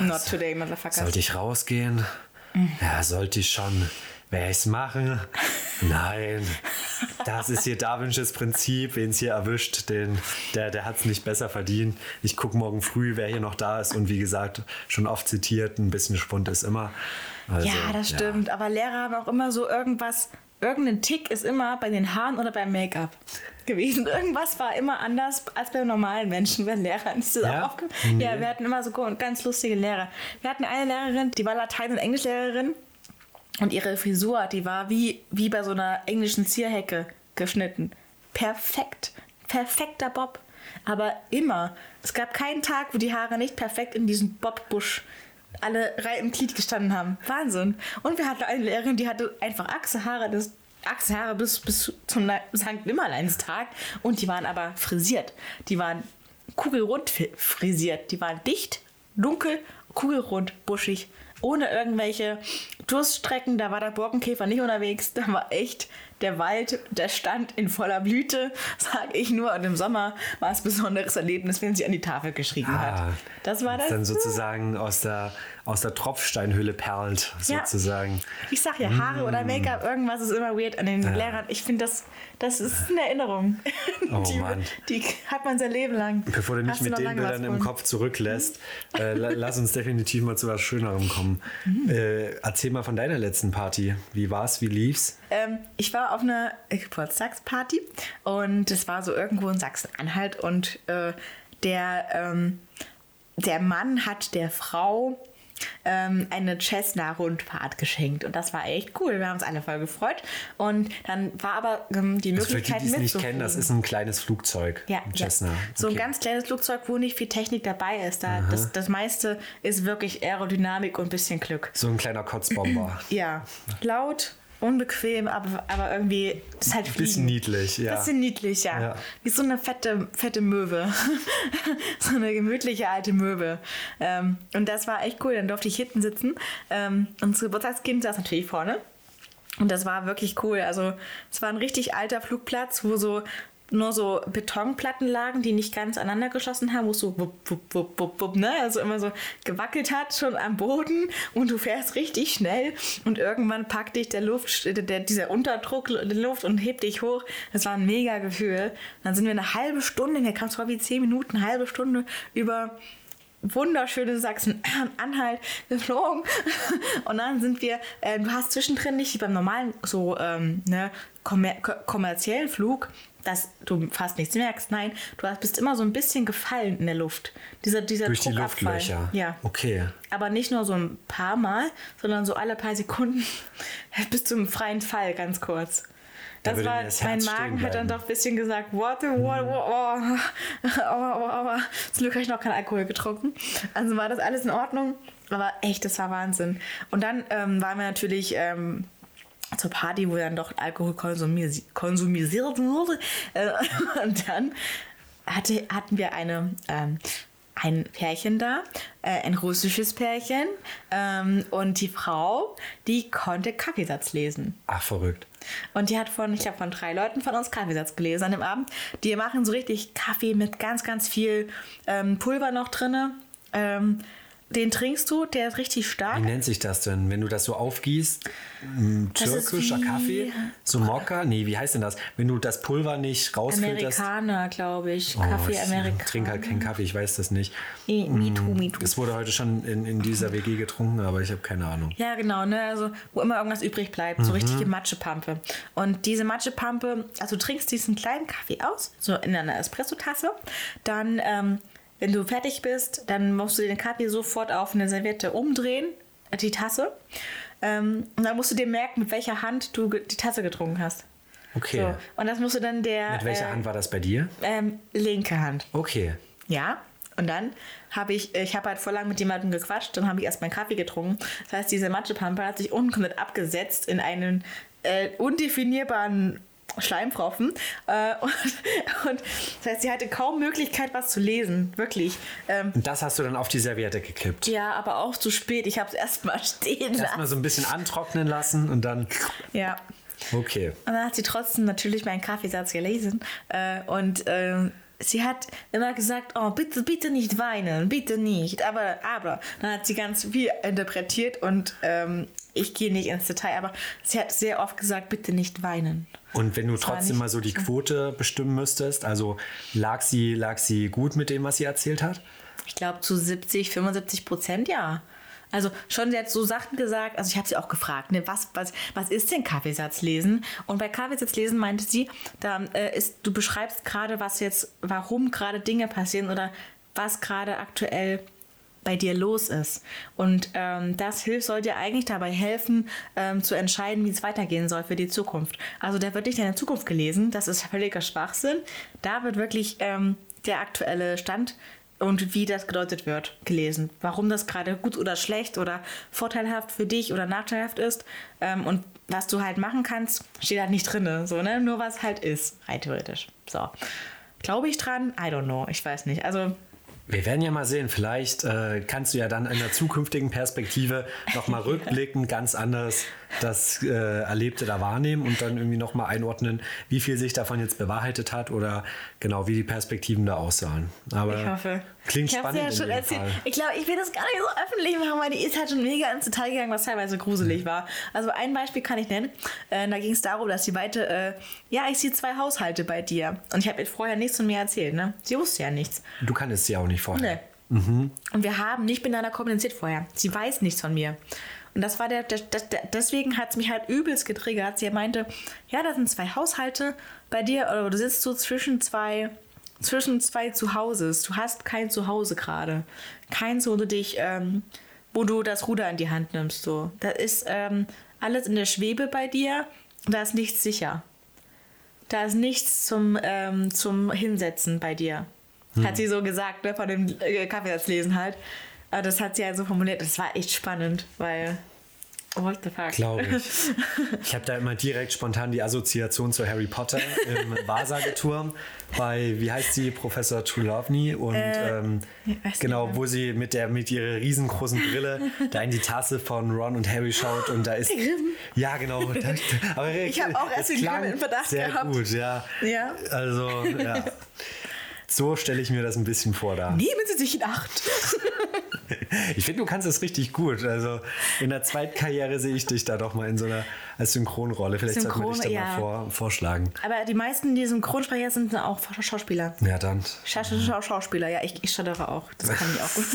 Not today, motherfucker. sollte ich rausgehen? Ja, sollte ich schon. Ich es machen? Nein. Das ist hier Darwinsches Prinzip. Wen es hier erwischt, den, der, der hat es nicht besser verdient. Ich gucke morgen früh, wer hier noch da ist. Und wie gesagt, schon oft zitiert, ein bisschen Spund ist immer. Also, ja, das stimmt. Aber Lehrer haben auch immer so irgendwas, irgendein Tick ist immer bei den Haaren oder beim Make-up gewesen. Irgendwas war immer anders als bei normalen Menschen, bei Lehrern. Ist das Ja? auch aufgefallen? Ja, wir hatten immer so ganz lustige Lehrer. Wir hatten eine Lehrerin, die war Latein- und Englischlehrerin. Und ihre Frisur, die war wie, wie bei so einer englischen Zierhecke geschnitten. Perfekt. Perfekter Bob. Aber immer. Es gab keinen Tag, wo die Haare nicht perfekt in diesem Bobbusch alle Reihe im Glied gestanden haben. Wahnsinn. Und wir hatten eine Lehrerin, die hatte einfach Achsehaare, das Achsehaare bis, bis zum St. Nimmerleinstag. Und die waren aber frisiert. Die waren kugelrund frisiert. Die waren dicht, dunkel, kugelrund, buschig. Ohne irgendwelche Durststrecken. Da war der Borkenkäfer nicht unterwegs. Da war echt der Wald, der stand in voller Blüte, sag ich nur. Und im Sommer war es ein besonderes Erlebnis, wenn sie an die Tafel geschrieben Ah, hat. Das war das. Dann sozusagen aus der, aus der Tropfsteinhülle perlt, Ja. sozusagen. Ich sag ja, Haare oder Make-up, irgendwas ist immer weird an den Lehrern. Ich finde, das, das ist eine Erinnerung. [laughs] Oh die, Mann. die hat man sein Leben lang. Bevor du mich mit den Bildern im. Kopf zurücklässt, äh, la- lass uns definitiv mal zu was Schönerem kommen. Mhm. Äh, erzähl mal von deiner letzten Party. Wie war's? Wie lief's? Ähm, ich war auf einer Geburtstagsparty und es war so irgendwo in Sachsen-Anhalt und äh, der, ähm, der Mann hat der Frau ähm, eine Cessna-Rundfahrt geschenkt und das war echt cool. Wir haben uns alle voll gefreut und dann war aber ähm, die Also Möglichkeit es nicht kennen, das ist ein kleines Flugzeug. Ja, ein Cessna. ja. So ein Okay. ganz kleines Flugzeug, wo nicht viel Technik dabei ist. Da, das, das meiste ist wirklich Aerodynamik und ein bisschen Glück. So ein kleiner Kotzbomber. [clears throat] Ja, laut, unbequem, aber, aber irgendwie ist halt Bisschen Fliegen. niedlich, ja. Bisschen niedlich, ja. Ja. Wie so eine fette, fette Möwe. [laughs] so eine gemütliche alte Möwe. Ähm, und das war echt cool. Dann durfte ich hinten sitzen. Ähm, unser Geburtstagskind saß natürlich vorne. Und das war wirklich cool. Also es war ein richtig alter Flugplatz, wo so nur so Betonplatten lagen, die nicht ganz aneinander geschlossen haben, wo es so wupp, wupp, wupp, wupp, wupp, ne? also immer so gewackelt hat schon am Boden und du fährst richtig schnell und irgendwann packt dich der Luft, der, der, dieser Unterdruck in die Luft und hebt dich hoch. Das war ein mega Gefühl. Dann sind wir eine halbe Stunde, mir kam es vor wie zehn Minuten, eine halbe Stunde über wunderschöne Sachsen-Anhalt geflogen. [laughs] Und dann sind wir, äh, du hast zwischendrin nicht beim normalen so ähm, ne, kommer kommerziellen Flug, dass du fast nichts merkst. Nein, du bist immer so ein bisschen gefallen in der Luft. Dieser, dieser Durch die. Luftlöcher. Ja. Okay. Aber nicht nur so ein paar Mal, sondern so alle paar Sekunden [laughs] bis zum freien Fall, ganz kurz. Da Das war, das mein Magen hat dann doch ein bisschen gesagt, what, what, what, what. Aber zum Glück habe ich noch keinen Alkohol getrunken. Also war das alles in Ordnung. Aber echt, das war Wahnsinn. Und dann ähm, waren wir natürlich ähm, zur Party, wo dann doch Alkohol konsumis konsumisiert wurde. Äh, [laughs] und dann hatte, hatten wir eine, ähm, ein Pärchen da, äh, ein russisches Pärchen. Ähm, und die Frau, die konnte Kaffeesatz lesen. Ach, verrückt. Und die hat von, ich glaube, von drei Leuten von uns Kaffeesatz gelesen an dem Abend. Die machen so richtig Kaffee mit ganz, ganz viel ähm, Pulver noch drin. Ähm, den trinkst du, der ist richtig stark. Wie nennt sich das denn, wenn du das so aufgießt? Türkischer Kaffee? So Mokka? Nee, wie heißt denn das? Wenn du das Pulver nicht rausfilterst. Amerikaner, glaube ich. Oh, Kaffee ich Amerikaner. trinke halt keinen Kaffee, ich weiß das nicht. Me, me too, me too. Es wurde heute schon in, in dieser WG getrunken, aber ich habe keine Ahnung. Ja, genau, ne? Also, wo immer irgendwas übrig bleibt. So richtige Matschepampe. Und diese Matschepampe, also du trinkst diesen kleinen Kaffee aus, so in einer Espressotasse. Dann, ähm, wenn du fertig bist, dann musst du den Kaffee sofort auf eine Serviette umdrehen, die Tasse. Ähm, und dann musst du dir merken, mit welcher Hand du die Tasse getrunken hast. Okay. So. Und das musst du dann der Mit welcher äh, Hand war das bei dir? ähm, linke Hand. Okay. Ja. Und dann habe ich, ich habe halt voll lang mit jemandem gequatscht, dann habe ich erst meinen Kaffee getrunken. Das heißt, diese Matschepampe hat sich unten komplett abgesetzt in einen äh, undefinierbaren Schleimpfropfen. Äh, und, und das heißt, sie hatte kaum Möglichkeit, was zu lesen. Wirklich. Ähm, Und das hast du dann auf die Serviette gekippt. ja, aber auch zu spät. Ich habe es erst mal stehen Erstmal lassen. so ein bisschen antrocknen lassen und dann. Ja. Okay. Und dann hat sie trotzdem natürlich meinen Kaffeesatz gelesen. Äh, und ähm, sie hat immer gesagt, oh, bitte, bitte nicht weinen, bitte nicht. Aber, aber, dann hat sie ganz viel interpretiert und ähm, ich gehe nicht ins Detail, aber sie hat sehr oft gesagt, bitte nicht weinen. Und wenn du war trotzdem mal so die Quote bestimmen müsstest, also lag sie, lag sie gut mit dem, was sie erzählt hat? Ich glaube zu 70, 75 Prozent ja. Also schon, sie hat so Sachen gesagt, also ich habe sie auch gefragt, ne, was, was, was ist denn Kaffeesatzlesen? Und bei Kaffeesatzlesen meinte sie, da äh, ist, du beschreibst gerade, was jetzt, warum gerade Dinge passieren oder was gerade aktuell bei dir los ist. Und ähm, das hilft, soll dir eigentlich dabei helfen, ähm, zu entscheiden, wie es weitergehen soll für die Zukunft. Also da wird nicht deine Zukunft gelesen, das ist völliger Schwachsinn. Da wird wirklich ähm, der aktuelle Stand und wie das gedeutet wird gelesen. Warum das gerade gut oder schlecht oder vorteilhaft für dich oder nachteilhaft ist. Ähm, und was du halt machen kannst, steht halt nicht drin. So, ne? Nur was halt ist, rein theoretisch. So. Glaube ich dran? I don't know. Ich weiß nicht. Also Wir werden ja mal sehen, vielleicht äh, kannst du ja dann in der zukünftigen Perspektive nochmal [laughs] rückblickend ganz anders das äh, Erlebte da wahrnehmen und dann irgendwie nochmal einordnen, wie viel sich davon jetzt bewahrheitet hat oder genau wie die Perspektiven da aussahen. Aber Ich hoffe. klingt ich spannend. ja schon jedem erzählt. Fall. Ich glaube, ich will das gar nicht so öffentlich machen, weil die ist halt schon mega ins Detail gegangen, was teilweise gruselig war. Also ein Beispiel kann ich nennen. Äh, da ging es darum, dass sie weite, äh, ja, ich sehe zwei Haushalte bei dir. Und ich habe ihr vorher nichts von mir erzählt, ne? Sie wusste ja nichts. Du kanntest sie auch nicht vorher. Nee. Und wir haben nicht miteinander kommuniziert vorher. Sie weiß nichts von mir. Und das war der, der, der, deswegen hat es mich halt übelst getriggert. Sie meinte, ja, da sind zwei Haushalte bei dir, oder du sitzt so zwischen zwei, zwischen zwei Zuhauses. Du hast kein Zuhause gerade. Keins, wo du dich, ähm, wo du das Ruder in die Hand nimmst. So. Da ist ähm, alles in der Schwebe bei dir. Da ist nichts sicher. Da ist nichts zum, ähm, zum Hinsetzen bei dir. Hat sie so gesagt, ne, von dem äh, Kaffeesatzlesen halt. Aber das hat sie halt so formuliert. Das war echt spannend, weil. What the fuck? Glaube ich. [laughs] Ich habe da immer direkt spontan die Assoziation zu Harry Potter im [laughs] Wahrsageturm bei, wie heißt sie, Professor Trelawney und ähm, weiß nicht genau, wo sie mit der mit ihrer riesengroßen Brille da in die Tasse von Ron und Harry schaut und da ist ja genau. [laughs] Da, aber Ich hab auch erst den in Verdacht sehr gehabt. gut, ja. Ja. Also ja. So stelle ich mir das ein bisschen vor da. Nehmen Sie sich in Acht. Ich finde, du kannst es richtig gut. Also in der Zweitkarriere sehe ich dich da doch mal in so einer als Synchronrolle. Vielleicht Synchron, sollten wir dich da ja. mal vor, vorschlagen. Aber die meisten, die Synchronsprecher sind, sind auch Schauspieler. Ja, dann. Scha Schau Schauspieler, ja, ich, ich stottere auch. Das kann ich auch gut.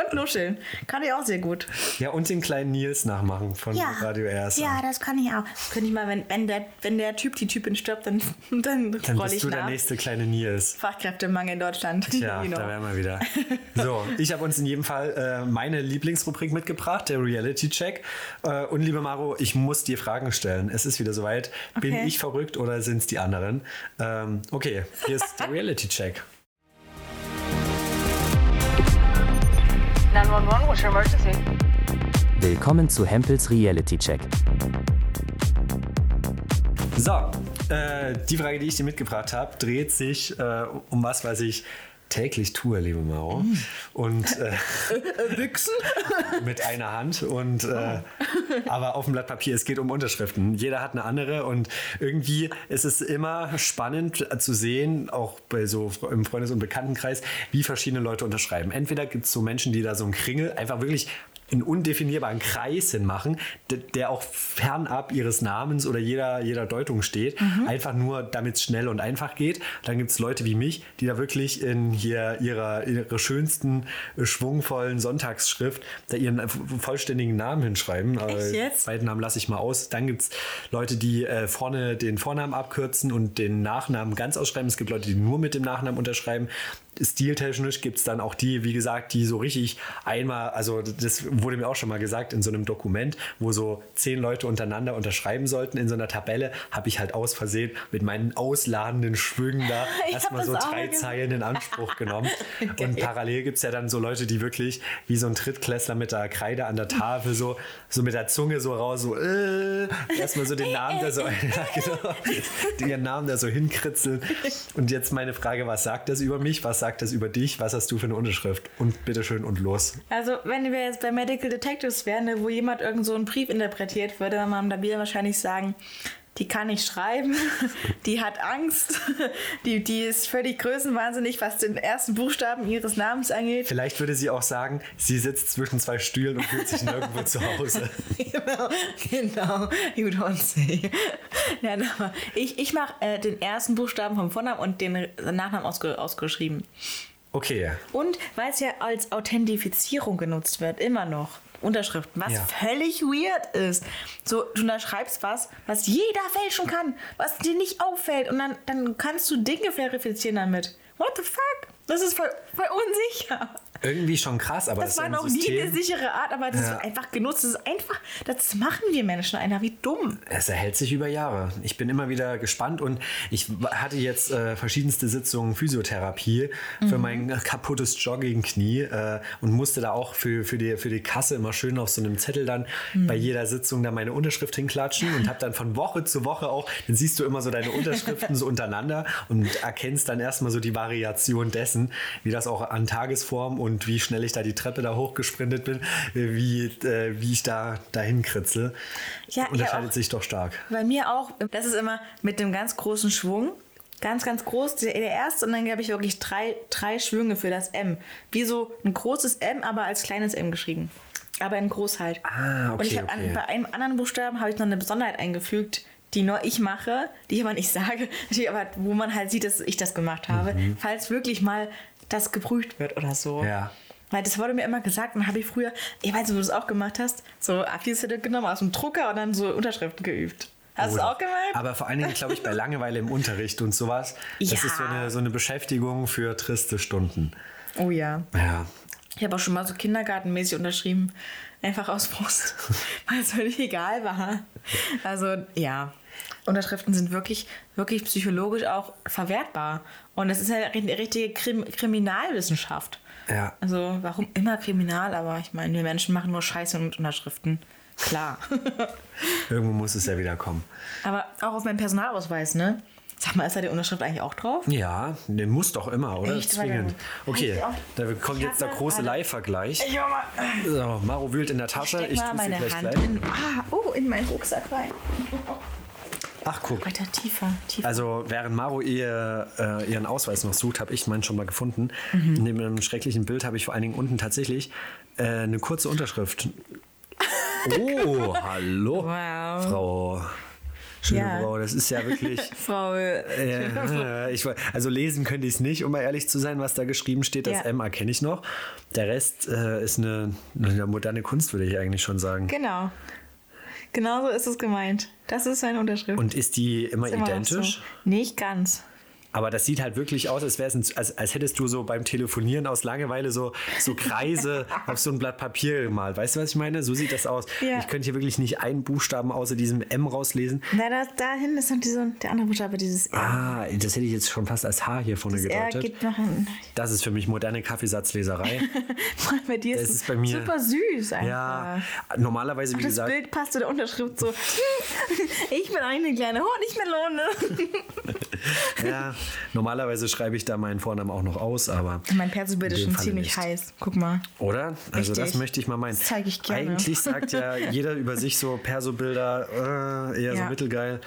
[laughs] Und nuscheln. Kann ich auch sehr gut. Ja, und den kleinen Nils nachmachen von Radio RSA. ja, das kann ich auch. Das könnte ich mal, wenn, wenn, der, wenn der Typ, die Typin stirbt, dann, [laughs] dann, Dann roll bist ich du der nach. nächste kleine Nils. Fachkräftemangel in Deutschland. Ja, You know. da wären wir wieder. So, ich habe uns in jedem Fall äh, meine Lieblingsrubrik mitgebracht, der Reality-Check. Äh, und liebe Maro, ich muss dir Fragen stellen. Es ist wieder soweit. Bin Okay. ich verrückt oder sind es die anderen? Ähm, okay, hier ist [laughs] der Reality-Check. 911, what's your emergency? Willkommen zu Hempels Reality Check. So, äh, die Frage, die ich dir mitgebracht habe, dreht sich äh, um was, was ich täglich tue, liebe Maro. Und äh, Büchsen? [laughs] mit einer Hand und äh, aber auf dem Blatt Papier. Es geht um Unterschriften. Jeder hat eine andere und irgendwie ist es immer spannend zu sehen, auch bei so im Freundes- und Bekanntenkreis, wie verschiedene Leute unterschreiben. Entweder gibt es so Menschen, die da so einen Kringel einfach wirklich einen undefinierbaren Kreis hinmachen, der, der auch fernab ihres Namens oder jeder, jeder Deutung steht, einfach nur, damit es schnell und einfach geht. Dann gibt es Leute wie mich, die da wirklich in hier ihrer, ihrer schönsten, äh, schwungvollen Sonntagsschrift da ihren vollständigen Namen hinschreiben. Echt Äh, jetzt? Zweiten Namen lasse ich mal aus. Dann gibt es Leute, die äh, vorne den Vornamen abkürzen und den Nachnamen ganz ausschreiben. Es gibt Leute, die nur mit dem Nachnamen unterschreiben. Stiltechnisch gibt es dann auch die, wie gesagt, die so richtig einmal, also das wurde mir auch schon mal gesagt, in so einem Dokument, wo so zehn Leute untereinander unterschreiben sollten, in so einer Tabelle, habe ich halt aus Versehen mit meinen ausladenden Schwüngen da [laughs] erstmal so drei gesehen. Zeilen in Anspruch genommen. [laughs] Und parallel gibt es ja dann so Leute, die wirklich wie so ein Drittklässler mit der Kreide an der Tafel so, so mit der Zunge so raus, so äh, erstmal so den Namen da so, [laughs] ja, genau, ihren Namen da so hinkritzeln. Und jetzt meine Frage, was sagt das über mich? Was sagt das über dich? Was hast du für eine Unterschrift? Und bitteschön und los. Also, wenn wir jetzt bei Medical Detectives wären, ne, wo jemand irgend so einen Brief interpretiert, würde man da wieder wahrscheinlich sagen, die kann nicht schreiben, [laughs] die hat Angst, [laughs] die, die ist völlig größenwahnsinnig, was den ersten Buchstaben ihres Namens angeht. Vielleicht würde sie auch sagen, sie sitzt zwischen zwei Stühlen und fühlt sich nirgendwo zu Hause. [laughs] genau, genau, you don't say. Nein, aber ich, ich mache äh, den ersten Buchstaben vom Vornamen und den Nachnamen ausge, ausgeschrieben. Okay. Und weil es ja als Authentifizierung genutzt wird, immer noch. Unterschriften, was Ja. völlig weird ist. So, du unterschreibst was, was jeder fälschen kann, was dir nicht auffällt und dann, dann kannst du Dinge verifizieren damit. What the fuck? Das ist voll, voll unsicher. Irgendwie schon krass, aber Das ist war noch nie System. eine sichere Art, aber das Ja. wird einfach genutzt. Das ist einfach, das machen wir Menschen einfach wie dumm. Es erhält sich über Jahre. Ich bin immer wieder gespannt und ich hatte jetzt äh, verschiedenste Sitzungen Physiotherapie für Mhm. mein kaputtes Joggingknie äh, und musste da auch für, für, die, für die Kasse immer schön auf so einem Zettel dann Mhm. bei jeder Sitzung da meine Unterschrift hinklatschen und habe dann von Woche zu Woche auch, dann siehst du immer so deine Unterschriften so untereinander und erkennst dann erstmal so die Variation dessen, wie das auch an Tagesform und wie schnell ich da die Treppe da hochgesprintet bin, äh, wie, äh, wie ich da dahin kritzel. Ja, Unterscheidet auch. sich doch stark. Bei mir auch, das ist immer mit dem ganz großen Schwung. Ganz, ganz groß, der, der erste und dann habe ich wirklich drei, drei Schwünge für das M. Wie so ein großes M, aber als kleines M geschrieben. Aber in groß halt. Ah, und ich okay, habe okay. bei einem anderen Buchstaben habe ich noch eine Besonderheit eingefügt, die nur ich mache, die ich aber nicht sage, aber wo man halt sieht, dass ich das gemacht habe, falls wirklich mal das geprüft wird oder so. Mhm. Ja. Weil das wurde mir immer gesagt, und habe ich früher, ich weiß nicht, ob du das auch gemacht hast, so Abschließzettel genommen aus dem Drucker und dann so Unterschriften geübt. Hast du auch gemacht? Aber vor allen Dingen, glaube ich, bei Langeweile im Unterricht und sowas. Das Ja. ist so eine, so eine Beschäftigung für triste Stunden. oh ja. Ja. Ich habe auch schon mal so kindergartenmäßig unterschrieben. Einfach aus Frust, [laughs] weil es völlig egal war. Also ja, Unterschriften sind wirklich, wirklich psychologisch auch verwertbar. Und es ist ja eine richtige Krim Kriminalwissenschaft. Ja. Also warum immer Kriminal? Aber ich meine, wir Menschen machen nur Scheiße mit Unterschriften. Klar. [laughs] Irgendwo muss es ja wieder kommen. Aber auch auf meinem Personalausweis, ne? Sag mal, ist da die Unterschrift eigentlich auch drauf? Ja, den muss doch immer, oder? Echt? Zwingend. Okay, Ich da kommt Ich jetzt der große. Ich mal, So, Maro wühlt in der Tasche. steck Ich mal meine gleich Hand gleich. in, ah, oh, in meinen Rucksack rein. [laughs] Ach, guck. Weiter tiefer, tiefer. Also während Maro ihr, äh, ihren Ausweis noch sucht, habe ich meinen schon mal gefunden. Mhm. In dem schrecklichen Bild habe ich vor allen Dingen unten tatsächlich äh, eine kurze Unterschrift. [laughs] Oh, hallo. Wow. Frau. Schöne Ja. Frau, das ist ja wirklich. [laughs] Frau. äh, Äh, ich, also lesen könnte ich es nicht, um mal ehrlich zu sein, was da geschrieben steht. Das Ja. M erkenne ich noch. Der Rest äh, ist eine, eine moderne Kunst, würde ich eigentlich schon sagen. Genau. Genau so ist es gemeint. Das ist seine Unterschrift. Und ist die immer Ist immer identisch? So. Nicht ganz. Aber das sieht halt wirklich aus, als, wär's ein, als, als hättest du so beim Telefonieren aus Langeweile so, so Kreise [laughs] auf so ein Blatt Papier gemalt. Weißt du, was ich meine? So sieht das aus. Ja. Ich könnte hier wirklich nicht einen Buchstaben außer diesem M rauslesen. Na, das, dahin ist noch diese, der andere Buchstabe, dieses R. Ah, das hätte ich jetzt schon fast als H hier vorne das R gedeutet. geht noch ein. Das ist für mich moderne Kaffeesatzleserei. [laughs] Bei dir ist Das es ist bei mir- super süß einfach. ja, normalerweise, wie Das gesagt, Bild passt zu der Unterschrift so. [laughs] Ich bin eine kleine Honigmelone. [laughs] ja, normalerweise schreibe ich da meinen Vornamen auch noch aus, aber. Mein ist dem schon Falle ziemlich nicht. heiß. Guck mal. Oder? Also das Richtig. möchte ich mal meinen. Das zeige ich gerne. Eigentlich [laughs] sagt ja jeder über sich so Perso-Bilder äh, eher so Ja. mittelgeil.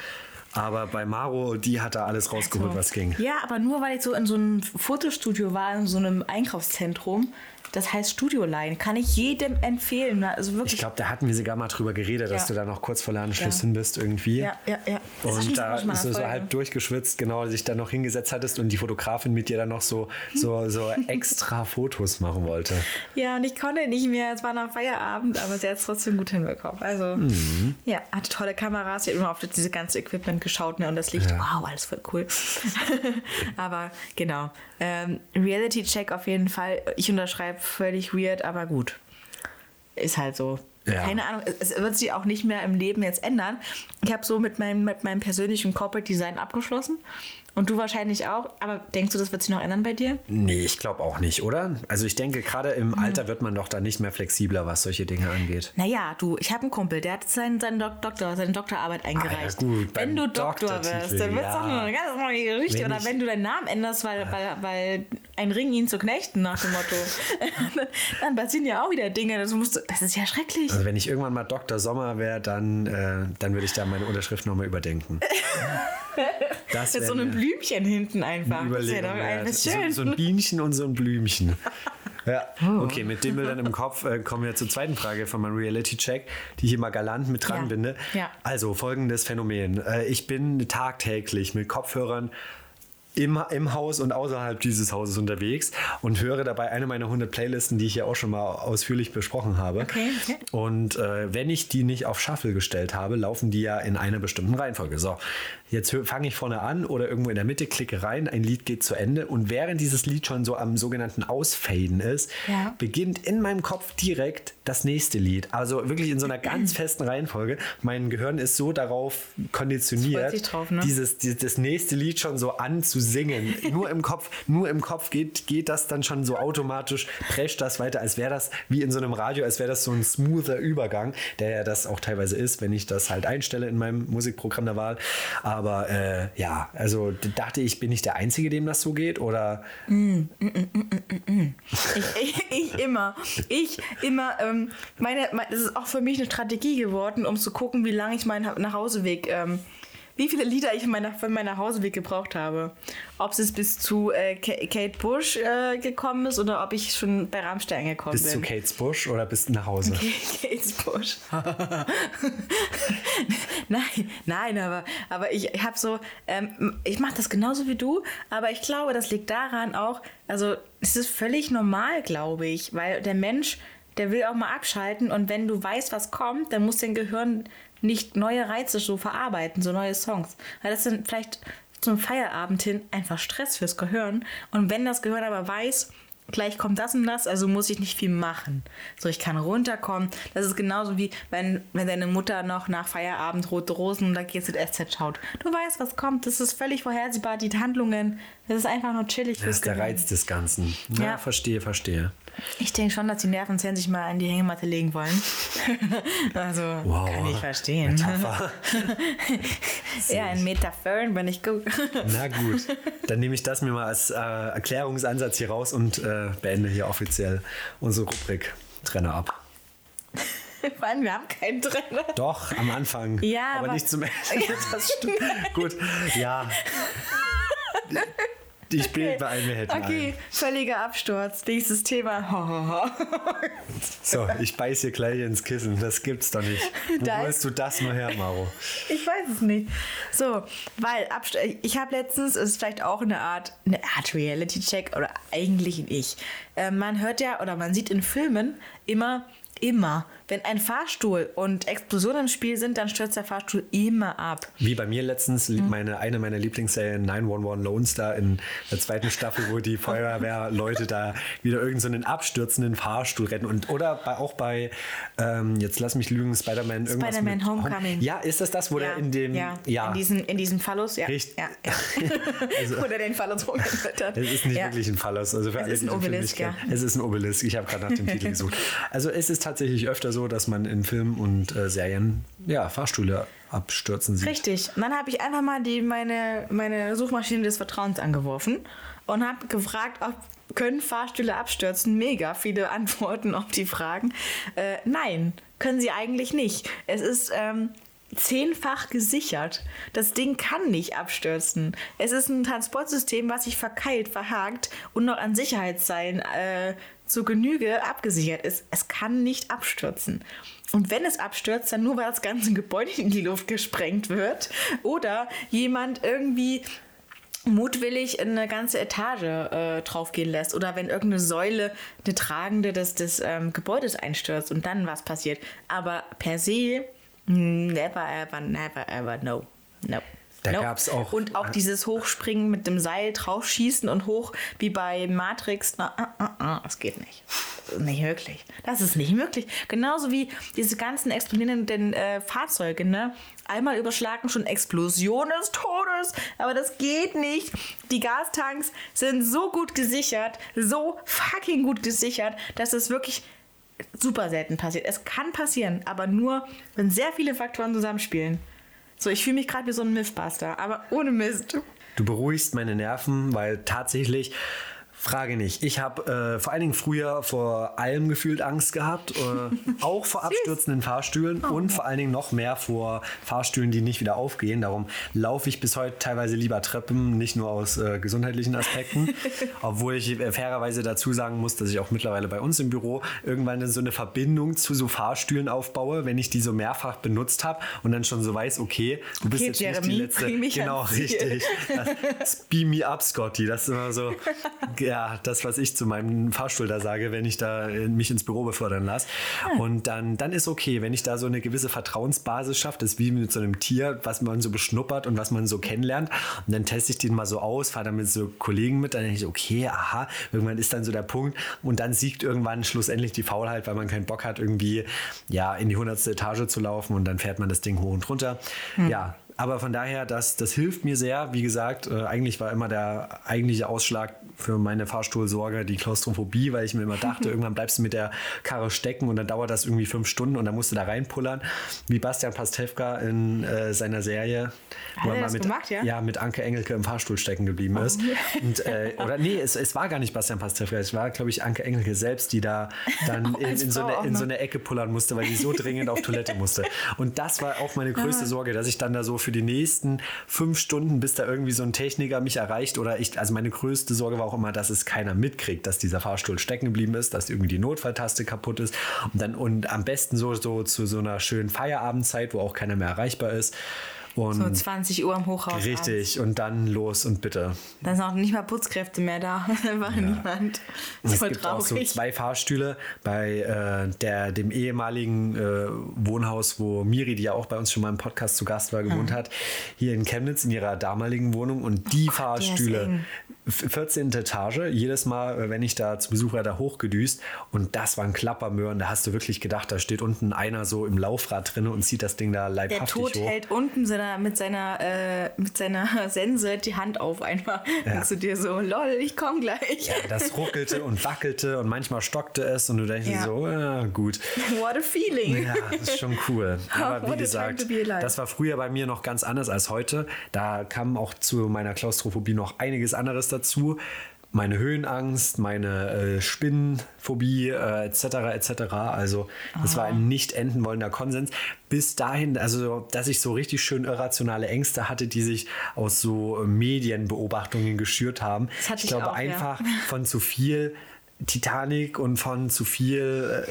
Aber bei Maro, die hat da alles rausgeholt, So. was ging. Ja, aber nur weil ich so in so einem Fotostudio war, in so einem Einkaufszentrum. Das heißt Studioline. Kann ich jedem empfehlen. Also wirklich. Ich glaube, da hatten wir sogar mal drüber geredet, dass Ja. du da noch kurz vor Ladensschluss Ja. hin bist irgendwie. ja, ja, ja. Das Und da bist du so halb durchgeschwitzt, genau, sich da noch hingesetzt hattest und die Fotografin mit dir dann noch so, so, so extra Fotos machen wollte. Ja, und ich konnte nicht mehr. Es war nach Feierabend, aber sie hat es trotzdem gut hinbekommen. Also, Mhm. ja, hatte tolle Kameras. Sie hat immer auf diese ganze Equipment geschaut ne, und das Licht. Wow, alles voll cool. [laughs] aber genau. Ähm, Reality-Check auf jeden Fall. Ich unterschreibe völlig weird, aber gut. Ist halt so. Ja. Keine Ahnung, es wird sich auch nicht mehr im Leben jetzt ändern. Ich habe so mit meinem, mit meinem persönlichen Corporate Design abgeschlossen. Und du wahrscheinlich auch. Aber denkst du, das wird sich noch ändern bei dir? Nee, ich glaube auch nicht, oder? Also ich denke, gerade im Alter wird man doch da nicht mehr flexibler, was solche Dinge angeht. Naja, du, ich habe einen Kumpel, der hat seinen, seinen Dok Doktor, seine Doktorarbeit eingereicht. Ah, gut, beim wenn du Doktor wirst, dann wird es ja. doch eine ganz neue Geschichte. Wenn Oder wenn du deinen Namen änderst, weil, weil, weil ein Ring ihn zu knechten, nach dem Motto. dann, [laughs] dann passieren ja auch wieder Dinge. Das, musst du, das ist ja schrecklich. Also wenn ich irgendwann mal Dr. Sommer wäre, dann, äh, dann würde ich da meine Unterschrift nochmal überdenken. [laughs] Das wär so eine Blümchen hinten einfach. Das Überlegung doch wert. alles So, schön. so ein Bienchen und so ein Blümchen. [laughs] Ja, okay, mit dem Bildern im Kopf äh, kommen wir zur zweiten Frage von meinem Reality-Check, die ich immer galant mit dran Ja. binde. Ja. Also folgendes Phänomen. Äh, ich bin tagtäglich mit Kopfhörern im, im Haus und außerhalb dieses Hauses unterwegs und höre dabei eine meiner 100 Playlisten, die ich ja auch schon mal ausführlich besprochen habe. Okay, okay. Und äh, wenn ich die nicht auf Shuffle gestellt habe, laufen die ja in einer bestimmten Reihenfolge. So, jetzt fange ich vorne an oder irgendwo in der Mitte, klicke rein, ein Lied geht zu Ende und während dieses Lied schon so am sogenannten Ausfaden ist, Ja. beginnt in meinem Kopf direkt das nächste Lied. Also wirklich in so einer ganz [clears throat] festen Reihenfolge. Mein Gehirn ist so darauf konditioniert, drauf, ne? dieses, dieses das nächste Lied schon so anzusingen. [laughs] nur im Kopf, nur im Kopf geht, geht das dann schon so automatisch, prescht das weiter, als wäre das wie in so einem Radio, als wäre das so ein smoother Übergang, der ja das auch teilweise ist, wenn ich das halt einstelle in meinem Musikprogramm der Wahl. Aber äh, ja, also dachte ich, bin ich der Einzige, dem das so geht? Oder Ich, ich, [laughs] ich immer. Ich immer. Ähm, meine, mein, das ist auch für mich eine Strategie geworden, um zu gucken, wie lange ich meinen Nachhauseweg. Ähm, wie viele Lieder ich für meinen für meinen Nachhauseweg gebraucht habe. Ob es bis zu äh, Ka- Kate Bush äh, gekommen ist oder ob ich schon bei Rammstein gekommen bis zu bin. Kate's Bush oder bis nach Hause? [laughs] Kate's Bush. [laughs] nein, nein, aber, aber ich habe so, ähm, ich mache das genauso wie du, aber ich glaube, das liegt daran auch, also es ist völlig normal, glaube ich, weil der Mensch, der will auch mal abschalten und wenn du weißt, was kommt, dann muss dein Gehirn nicht neue Reize so verarbeiten, so neue Songs. Weil das sind vielleicht zum Feierabend hin einfach Stress fürs Gehirn und wenn das Gehirn aber weiß, gleich kommt das und das, also muss ich nicht viel machen. So, ich kann runterkommen. Das ist genauso wie, wenn, wenn deine Mutter noch nach Feierabend Rote Rosen oder GZSZ schaut. Du weißt, was kommt. Das ist völlig vorhersehbar, die Handlungen. Das ist einfach nur chillig. Das ist der Gehirn. Reiz des Ganzen. Ja, Ja. verstehe, verstehe. Ich denke schon, dass die Nervenzellen sich mal an die Hängematte legen wollen. [laughs] also, Wow. kann ich verstehen. Metapher. [laughs] ja, ein Metaphern, wenn ich gucke. Na gut, dann nehme ich das mir mal als äh, Erklärungsansatz hier raus und äh, beende hier offiziell unsere Rubrik Trenner ab. [laughs] Vor allem, wir haben keinen Trenner. Doch, am Anfang, Ja, aber, aber- nicht zum Ende. Das stimmt. Gut, ja. Ich bild mal ein, wir hätten Okay, völliger Absturz. Nächstes Thema. [laughs] So, ich beiß hier gleich ins Kissen. Das gibt's doch nicht. Wo Da ist- du das mal her, Maro? Ich weiß es nicht. So, weil Abst ich habe letztens, es ist vielleicht auch eine Art, eine Art Reality-Check oder eigentlich ein Ich. Äh, man hört ja oder man sieht in Filmen immer, immer, wenn ein Fahrstuhl und Explosionen im Spiel sind, dann stürzt der Fahrstuhl immer ab. Wie bei mir letztens, Mhm. meine, eine meiner Lieblingsserien 911 Lone Star in der zweiten Staffel, wo die [laughs] Feuerwehrleute da wieder irgendeinen so abstürzenden Fahrstuhl retten. Und, oder bei, auch bei, ähm, jetzt lass mich lügen, Spider-Man irgendwas Spider-Man Homecoming. Ja, ist das das, wo der in dem... ja, ja. In, diesem, in diesem Phallus, ja. Richtig. ja, ja. [laughs] Oder den Phallus rumgeführt hat. Es ist nicht ja. wirklich ein Phallus. Also für Es alle, ist ein Obelisk, ja. Es ist ein Obelisk. Ich habe gerade nach dem Titel [laughs] gesucht. Also es ist tatsächlich öfter so, dass man in Filmen und äh, Serien ja, Fahrstühle abstürzen sieht. Richtig. Und dann habe ich einfach mal die, meine, meine Suchmaschine des Vertrauens angeworfen und habe gefragt, ob können Fahrstühle abstürzen? Mega viele [laughs] Antworten auf die Fragen. Äh, nein, können sie eigentlich nicht. Es ist ähm, zehnfach gesichert. Das Ding kann nicht abstürzen. Es ist ein Transportsystem, was sich verkeilt, verhakt und noch an Sicherheitsseilen äh, zu Genüge abgesichert ist. Es kann nicht abstürzen. Und wenn es abstürzt, dann nur, weil das ganze Gebäude in die Luft gesprengt wird oder jemand irgendwie mutwillig eine ganze Etage äh, draufgehen lässt oder wenn irgendeine Säule, eine tragende des, des ähm, Gebäudes einstürzt und dann was passiert. Aber per se, never ever, never ever, no. No. Da no. gab's auch- Und auch dieses Hochspringen mit dem Seil draufschießen und hoch wie bei Matrix. Na, ah, ah, ah, das geht nicht. Das ist nicht möglich. Das ist nicht möglich. Genauso wie diese ganzen explodierenden äh, Fahrzeuge, ne? Einmal überschlagen schon Explosion des Todes, aber das geht nicht. Die Gastanks sind so gut gesichert, so fucking gut gesichert, dass es wirklich super selten passiert. Es kann passieren, aber nur, wenn sehr viele Faktoren zusammenspielen. So, ich fühle mich gerade wie so ein Mythbuster, aber ohne Mist. Du beruhigst meine Nerven, weil tatsächlich, Frage nicht. Ich habe äh, vor allen Dingen früher vor allem gefühlt Angst gehabt. Äh, [laughs] auch vor abstürzenden Fahrstühlen Oh. und vor allen Dingen noch mehr vor Fahrstühlen, die nicht wieder aufgehen. Darum laufe ich bis heute teilweise lieber Treppen, nicht nur aus äh, gesundheitlichen Aspekten. [laughs] Obwohl ich äh, fairerweise dazu sagen muss, dass ich auch mittlerweile bei uns im Büro irgendwann so eine Verbindung zu so Fahrstühlen aufbaue, wenn ich die so mehrfach benutzt habe und dann schon so weiß, okay, du bist Okay, jetzt nicht Jeremy, die letzte. genau, richtig. Das, beam me up, Scotty. Das ist immer so, [laughs] ja, das, was ich zu meinem Fahrstuhl da sage, wenn ich da äh, mich ins Büro befördern lasse. Und dann, dann ist okay, wenn ich da so eine gewisse Vertrauensbasis schaffe, das ist wie mit so einem Tier, was man so beschnuppert und was man so kennenlernt. Und dann teste ich den mal so aus, fahre dann mit so Kollegen mit, dann denke ich, okay, aha, irgendwann ist dann so der Punkt. Und dann siegt irgendwann schlussendlich die Faulheit, weil man keinen Bock hat, irgendwie ja, in die hundertste Etage zu laufen und dann fährt man das Ding hoch und runter. Ja, aber von daher, das, das hilft mir sehr. Wie gesagt, äh, eigentlich war immer der eigentliche Ausschlag für meine Fahrstuhlsorge die Klaustrophobie, weil ich mir immer dachte, [laughs] irgendwann bleibst du mit der Karre stecken und dann dauert das irgendwie fünf Stunden und dann musst du da reinpullern. Wie Bastian Pastewka in äh, seiner Serie, Hat er das mit, gemacht, ja? mit Anke Engelke im Fahrstuhl stecken geblieben ist. [laughs] Und, äh, oder nee, es, es war gar nicht Bastian Pastewka, es war, glaube ich, Anke Engelke selbst, die da dann [laughs] in, als in, so eine, in so eine Ecke pullern musste, weil die so dringend auf Toilette musste. Und das war auch meine Ah. größte Sorge, dass ich dann da so für die nächsten fünf Stunden, bis da irgendwie so ein Techniker mich erreicht oder ich, also meine größte Sorge war auch immer, dass es keiner mitkriegt, dass dieser Fahrstuhl stecken geblieben ist, dass irgendwie die Notfalltaste kaputt ist und dann und am besten so, so zu so einer schönen Feierabendzeit, wo auch keiner mehr erreichbar ist. Und So 20 Uhr im Hochhaus. abends. richtig, und dann los und bitte. Da sind auch nicht mal Putzkräfte mehr da. [laughs] Einfach niemand. Das ist Es voll gibt auch so traurig. zwei Fahrstühle bei äh, der, dem ehemaligen äh, Wohnhaus, wo Miri, die ja auch bei uns schon mal im Podcast zu Gast war, gewohnt hat, hier in Chemnitz in ihrer damaligen Wohnung. Und die ist Fahrstühle, eng. F- 14. Etage, jedes Mal, äh, wenn ich da zu Besuch war, da hochgedüst. Und das waren Klappermöhren. Da hast du wirklich gedacht, da steht unten einer so im Laufrad drin und zieht das Ding da Der leibhaftig Tod hoch. hält unten seiner, mit, seiner, äh, mit seiner [laughs] Sense die Hand auf einfach. Ja. Denkst du dir so, lol, ich komm gleich. Das ruckelte und wackelte und manchmal stockte es und du denkst dir Ja. so, ja, gut. [laughs] What a feeling. Ja, das ist schon cool. [laughs] Aber What wie gesagt, das war früher bei mir noch ganz anders als heute. Da kam auch zu meiner Klaustrophobie noch einiges anderes dazu. meine Höhenangst, meine äh, Spinnenphobie äh, etc. etc. Also das war ein nicht enden wollender Konsens. Bis dahin, also dass ich so richtig schön irrationale Ängste hatte, die sich aus so äh, Medienbeobachtungen geschürt haben. Ich glaube auch, ja. einfach [laughs] von zu viel Titanic und von zu viel,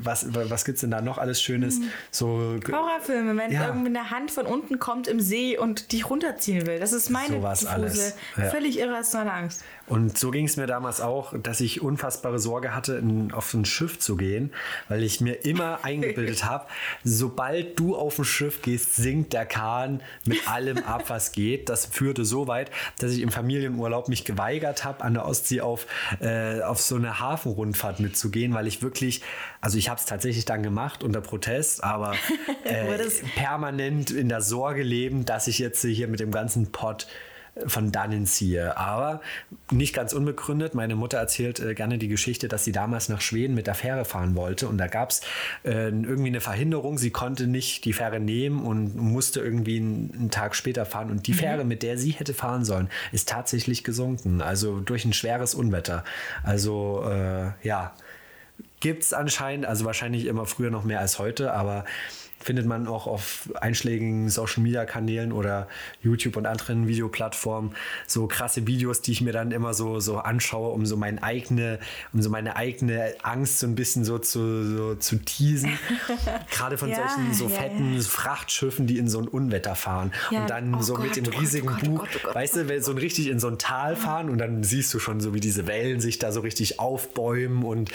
äh, was, was gibt es denn da noch alles Schönes? So Horrorfilme, wenn Ja. irgendwie eine Hand von unten kommt im See und dich runterziehen will. Das ist meine Sowas alles, ja. völlig irrationale Angst. Und so ging es mir damals auch, dass ich unfassbare Sorge hatte, in, auf ein Schiff zu gehen, weil ich mir immer [laughs] eingebildet habe, sobald du auf ein Schiff gehst, sinkt der Kahn mit allem ab, was geht. Das führte so weit, dass ich im Familienurlaub mich geweigert habe, an der Ostsee auf, äh, auf so eine Hafenrundfahrt mitzugehen, weil ich wirklich, also ich habe es tatsächlich dann gemacht unter Protest, aber [laughs] äh, permanent in der Sorge leben, dass ich jetzt hier mit dem ganzen Pott von dannen ziehe. Aber nicht ganz unbegründet. Meine Mutter erzählt äh, gerne die Geschichte, dass sie damals nach Schweden mit der Fähre fahren wollte. Und da gab es äh, irgendwie eine Verhinderung. Sie konnte nicht die Fähre nehmen und musste irgendwie einen, einen Tag später fahren. Und die Fähre, mit der sie hätte fahren sollen, ist tatsächlich gesunken. Also durch ein schweres Unwetter. Also äh, ja, gibt es anscheinend, also wahrscheinlich immer früher noch mehr als heute, aber findet man auch auf einschlägigen Social Media Kanälen oder YouTube und anderen Videoplattformen so krasse Videos, die ich mir dann immer so, so anschaue, um so meine eigene, um so meine eigene Angst so ein bisschen so zu, so zu teasen. [laughs] Gerade von Ja, solchen so ja, fetten Frachtschiffen, die in so ein Unwetter fahren Ja, und dann oh so Gott, mit dem oh riesigen oh Gott, oh Buch, Gott, weißt du, wenn so ein richtig in so ein Tal fahren und dann siehst du schon so, wie diese Wellen sich da so richtig aufbäumen und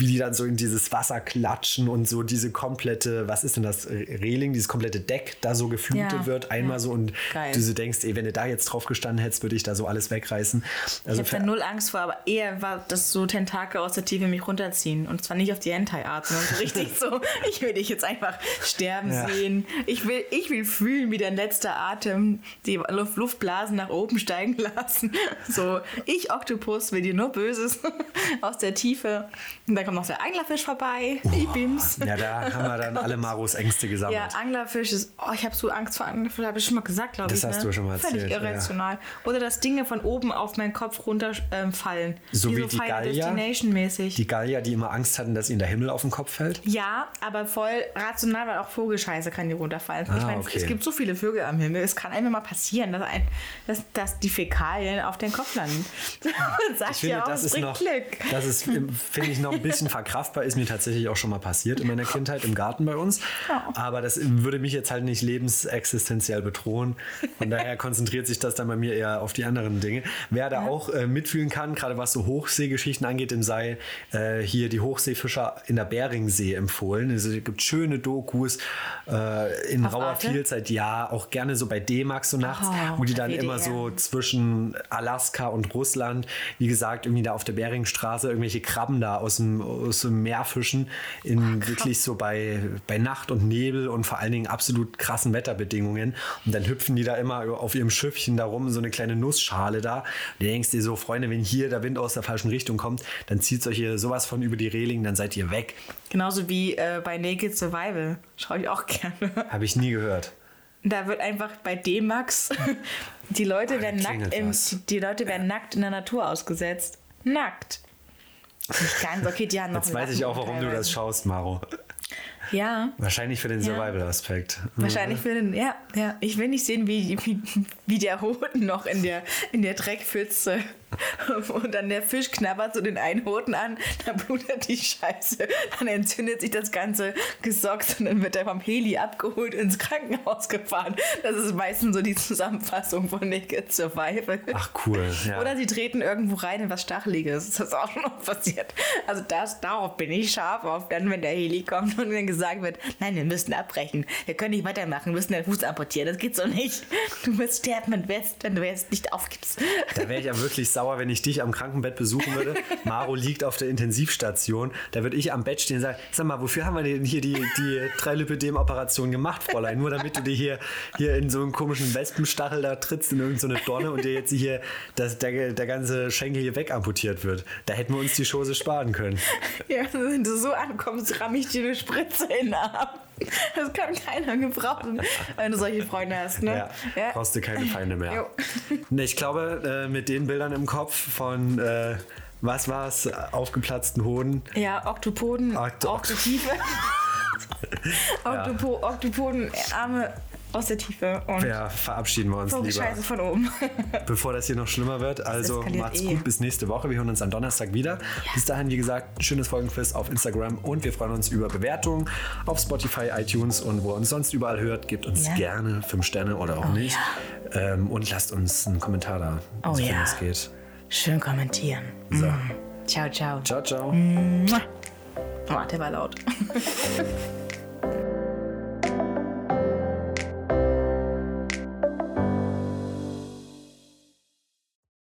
wie die dann so in dieses Wasser klatschen und so diese komplette, was ist denn das, Reling, dieses komplette Deck da so geflutet Ja, wird, einmal ja. so und Geil. du so denkst, ey, wenn du da jetzt drauf gestanden hättest, würde ich da so alles wegreißen. Ich Also habe da null Angst vor, aber eher war das so Tentakel aus der Tiefe mich runterziehen. Und zwar nicht auf die Hentai-Art, sondern so [laughs] richtig so, ich will dich jetzt einfach sterben Ja. sehen. Ich will, ich will fühlen, wie dein letzter Atem die Luft, Luftblasen nach oben steigen lassen. So, ich Oktopus will dir nur Böses [laughs] aus der Tiefe. Und dann kommt noch der Anglerfisch vorbei. Ich bin's. ja, da haben wir dann alle Maros Ängste gesammelt. Ja, Anglerfisch ist. Oh, ich habe so Angst vor Anglerfisch, habe ich schon mal gesagt, glaube Das ich. hast ne? du schon mal Völlig erzählt, ja. irrational. Oder dass Dinge von oben auf meinen Kopf runterfallen. Ähm. So wie so die Gallier? Mäßig. Die Gallier, die immer Angst hatten, dass ihnen der Himmel auf den Kopf fällt. ja, aber voll rational, weil auch Vogelscheiße kann die runterfallen. ich Ah, meine, okay. es gibt so viele Vögel am Himmel. Es kann einfach mal passieren, dass, ein, dass, dass die Fäkalien auf den Kopf landen. [laughs] Man sagt Ich finde, ja auch, das ist noch, Glück. das ist, finde ich, noch ein bisschen [laughs] verkraftbar. Ist mir tatsächlich auch schon mal passiert in meiner Kindheit im Garten bei uns. Aber das würde mich jetzt halt nicht lebensexistenziell bedrohen. Von [laughs] daher konzentriert sich das dann bei mir eher auf die anderen Dinge. Wer da auch äh, mitfühlen kann, gerade was so Hochseegeschichten angeht, dem sei äh, hier die Hochseefischer in der Beringsee empfohlen. Also, es gibt schöne Dokus äh, in Auf rauer Arte? Vielzeit, ja, auch gerne so bei D-Max so nachts, Oh, wo die dann WDR. immer so zwischen Alaska und Russland, wie gesagt, irgendwie da auf der Beringstraße irgendwelche Krabben da aus dem, aus dem Meer fischen, in wirklich so bei, bei Nacht und Nebel und vor allen Dingen absolut krassen Wetterbedingungen. Und dann hüpfen die da immer auf ihrem Schiffchen da rum, so eine kleine Nussschale da. Und du denkst dir so, Freunde, wenn hier der Wind aus der falschen Richtung kommt, dann zieht euch hier sowas von über die Reling, dann seid ihr weg. Genauso wie äh, bei Naked Survival. Schaue ich auch [laughs] gerne. Habe ich nie gehört. Da wird einfach bei D-Max, [laughs] die Leute werden nackt im, die Leute werden nackt in der Natur ausgesetzt. Nackt. Nicht ganz, okay, die haben noch Jetzt weiß ich auch, warum du das schaust, Maro. Ja, Wahrscheinlich für den Survival-Aspekt. wahrscheinlich für den, ja, ja. Ich will nicht sehen, wie, wie, wie der Hoden noch in der, in der Dreckpfütze [laughs] und dann der Fisch knabbert so den einen Hoden an, dann blutet die Scheiße, dann entzündet sich das ganze Gesocks und dann wird er vom Heli abgeholt ins Krankenhaus gefahren. Das ist meistens so die Zusammenfassung von Naked Survival. Ach cool. Ja. Oder sie treten irgendwo rein in was Stacheliges. Das ist auch schon noch passiert. Also das, darauf bin ich scharf auf, dann wenn der Heli kommt und dann gesagt wird, nein, wir müssen abbrechen. Wir können nicht weitermachen, wir müssen den Fuß amputieren. Das geht so nicht. Du wirst sterben, wenn du wenn du jetzt nicht aufgibst. Da wäre ich ja wirklich sauer, wenn ich dich am Krankenbett besuchen würde. [laughs] Maro liegt auf der Intensivstation. Da würde ich am Bett stehen und sagen, sag mal, wofür haben wir denn hier die, die Trilipidem-Operation gemacht, Fräulein? Nur damit du dir hier, hier in so einen komischen Wespenstachel da trittst in irgendeine Dorne und dir jetzt hier das, der, der ganze Schenkel hier wegamputiert wird. Da hätten wir uns die Chose sparen können. Ja, wenn du so ankommst, ramm ich dir eine Spritze in den Arm. [laughs] Das kann keiner gebrauchen, wenn du solche Freunde hast, ne? Ja, brauchst du keine Feinde mehr. [laughs] Nee, ich glaube, äh, mit den Bildern im Kopf von, äh, was war es, aufgeplatzten Hoden. Ja, Oktopoden. [laughs] Oktopo, Oktopoden, Arme aus der Tiefe und Ja, verabschieden wir uns so lieber, Scheiße von oben. [laughs] bevor das hier noch schlimmer wird. Also macht's eh. gut, bis nächste Woche. Wir hören uns am Donnerstag wieder. Bis dahin, wie gesagt, schönes Folgenquiz auf Instagram und wir freuen uns über Bewertungen auf Spotify, iTunes und wo ihr uns sonst überall hört. Gebt uns Ja. gerne fünf Sterne oder auch nicht. Ähm, und lasst uns einen Kommentar da, Oh sofern ja. es geht. Schön kommentieren. So. Ciao, ciao. Ciao, ciao. Oh, der war laut. [laughs]